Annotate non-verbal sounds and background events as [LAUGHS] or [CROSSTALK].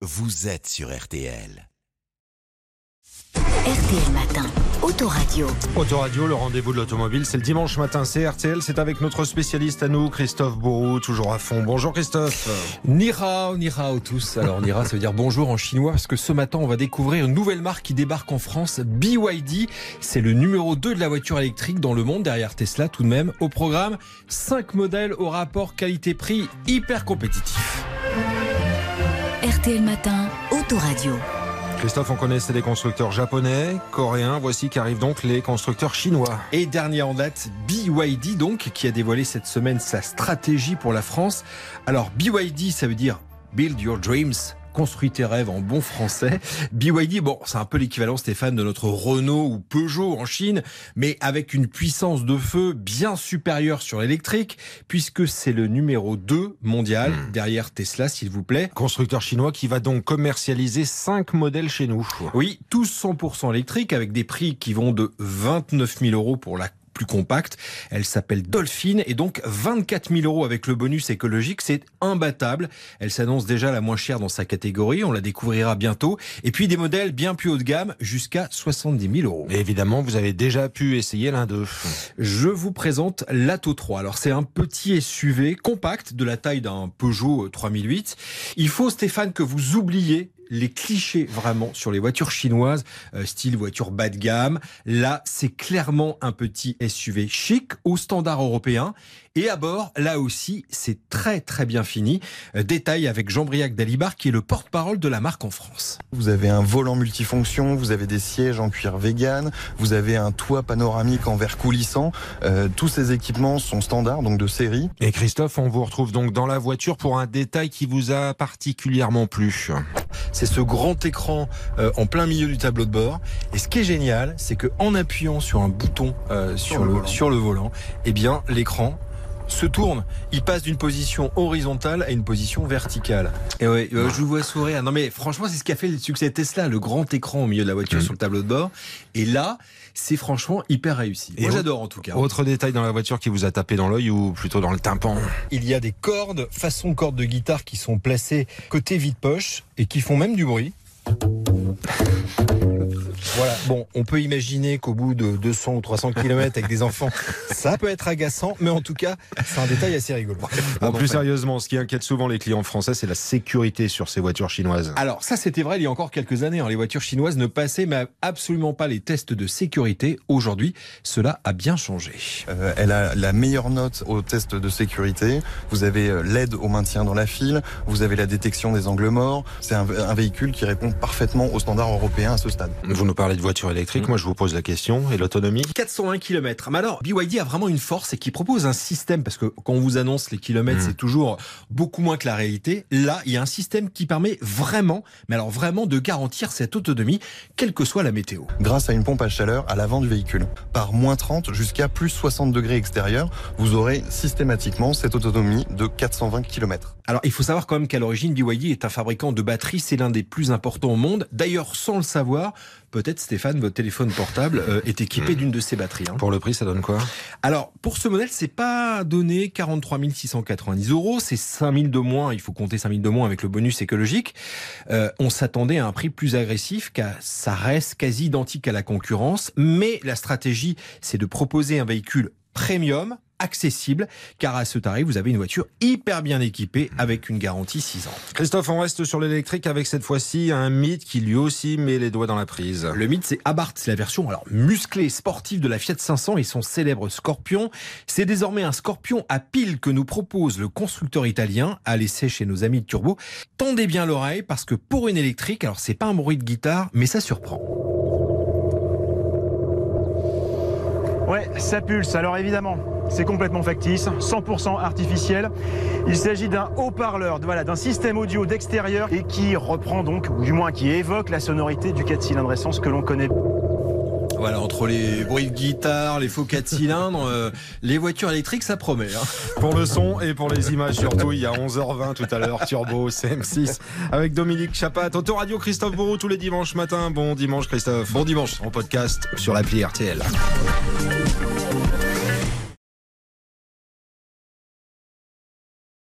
vous êtes sur RTL. RTL Matin, Autoradio. Autoradio, le rendez-vous de l'automobile, c'est le dimanche matin, c'est RTL, c'est avec notre spécialiste à nous, Christophe Bourou, toujours à fond. Bonjour Christophe. Nira, Nira tous. Alors Nira, ça veut dire bonjour en chinois, parce que ce matin, on va découvrir une nouvelle marque qui débarque en France, BYD. C'est le numéro 2 de la voiture électrique dans le monde, derrière Tesla tout de même. Au programme, 5 modèles au rapport qualité-prix hyper compétitif. RTL Matin, Autoradio. Christophe, on connaissait les constructeurs japonais, coréens, voici qu'arrivent donc les constructeurs chinois. Et dernier en date, BYD donc, qui a dévoilé cette semaine sa stratégie pour la France. Alors BYD, ça veut dire Build Your Dreams construis tes rêves en bon français. BYD, bon, c'est un peu l'équivalent, Stéphane, de notre Renault ou Peugeot en Chine, mais avec une puissance de feu bien supérieure sur l'électrique, puisque c'est le numéro 2 mondial, Hmm. derrière Tesla, s'il vous plaît. Constructeur chinois qui va donc commercialiser 5 modèles chez nous. Oui, tous 100% électriques, avec des prix qui vont de 29 000 euros pour la plus compacte. Elle s'appelle Dolphin et donc 24 000 euros avec le bonus écologique, c'est imbattable. Elle s'annonce déjà la moins chère dans sa catégorie, on la découvrira bientôt. Et puis des modèles bien plus haut de gamme, jusqu'à 70 000 euros. Et évidemment, vous avez déjà pu essayer l'un d'eux. Je vous présente l'Ato 3. Alors c'est un petit SUV compact de la taille d'un Peugeot 3008. Il faut Stéphane que vous oubliez les clichés vraiment sur les voitures chinoises, euh, style voiture bas de gamme. Là, c'est clairement un petit SUV chic au standard européen. Et à bord, là aussi, c'est très très bien fini. Euh, détail avec Jean-Briac Dalibar qui est le porte-parole de la marque en France. Vous avez un volant multifonction, vous avez des sièges en cuir vegan, vous avez un toit panoramique en verre coulissant. Euh, tous ces équipements sont standards, donc de série. Et Christophe, on vous retrouve donc dans la voiture pour un détail qui vous a particulièrement plu. C'est ce grand écran euh, en plein milieu du tableau de bord. Et ce qui est génial, c'est que en appuyant sur un bouton euh, sur, le le, volant. sur le volant, eh bien l'écran se tourne. Il passe d'une position horizontale à une position verticale. Et ouais, euh, je vous vois sourire. Non mais franchement, c'est ce qui a fait le succès de Tesla, le grand écran au milieu de la voiture Mhm. sur le tableau de bord. Et là, c'est franchement hyper réussi. Et Moi j'adore en tout cas. Autre détail dans la voiture qui vous a tapé dans l'œil ou plutôt dans le tympan Il y a des cordes, façon cordes de guitare qui sont placées côté vide-poche et qui font même du bruit. Voilà, bon, on peut imaginer qu'au bout de 200 ou 300 km avec des enfants, [LAUGHS] ça peut être agaçant, mais en tout cas, c'est un détail assez rigolo. Bon, plus sérieusement, ce qui inquiète souvent les clients français, c'est la sécurité sur ces voitures chinoises. Alors ça c'était vrai il y a encore quelques années, hein. les voitures chinoises ne passaient mais absolument pas les tests de sécurité. Aujourd'hui, cela a bien changé. Euh, elle a la meilleure note au test de sécurité. Vous avez euh, l'aide au maintien dans la file. Vous avez la détection des angles morts. C'est un, un véhicule qui répond parfaitement aux standards européens à ce stade. Vous nous parlez de voitures électriques, Mm. moi je vous pose la question, et l'autonomie? 401 km. Mais alors, BYD a vraiment une force et qui propose un système, parce que quand on vous annonce les kilomètres, Mm. c'est toujours beaucoup moins que la réalité. Là, il y a un système qui permet vraiment, mais alors vraiment de garantir cette autonomie, quelle que soit la météo. Grâce à une pompe à chaleur à l'avant du véhicule. Par moins 30 jusqu'à plus 60 degrés extérieurs, vous aurez systématiquement cette autonomie de 420 km. Alors, il faut savoir quand même qu'à l'origine, BYD est un fabricant de batteries, c'est l'un des plus importants au monde. D'ailleurs, sans le savoir, peut-être Stéphane, votre téléphone portable euh, est équipé d'une de ces batteries. hein. Pour le prix, ça donne quoi? Alors, pour ce modèle, c'est pas donné 43 690 euros, c'est 5 000 de moins, il faut compter 5 000 de moins avec le bonus écologique. Euh, on s'attendait à un prix plus agressif, car ça reste quasi identique à la concurrence, mais la stratégie, c'est de proposer un véhicule premium, accessible, car à ce tarif, vous avez une voiture hyper bien équipée avec une garantie 6 ans. Christophe, on reste sur l'électrique avec cette fois-ci un mythe qui lui aussi met les doigts dans la prise. Le mythe, c'est Abarth, c'est la version alors musclée, sportive de la Fiat 500 et son célèbre Scorpion. C'est désormais un Scorpion à pile que nous propose le constructeur italien à l'essai chez nos amis de Turbo. Tendez bien l'oreille parce que pour une électrique, alors c'est pas un bruit de guitare, mais ça surprend. Ouais, ça pulse. Alors évidemment, c'est complètement factice, 100% artificiel. Il s'agit d'un haut-parleur, voilà, d'un système audio d'extérieur et qui reprend donc, ou du moins qui évoque la sonorité du 4 cylindres essence que l'on connaît. Voilà, entre les bruits de guitare, les faux 4 cylindres, euh, les voitures électriques, ça promet. hein. Pour le son et pour les images surtout, il y a 11h20 tout à l'heure, Turbo CM6 avec Dominique Chapat, Autoradio Christophe Bourreau tous les dimanches matin. Bon dimanche Christophe. Bon dimanche. En podcast sur l'appli RTL.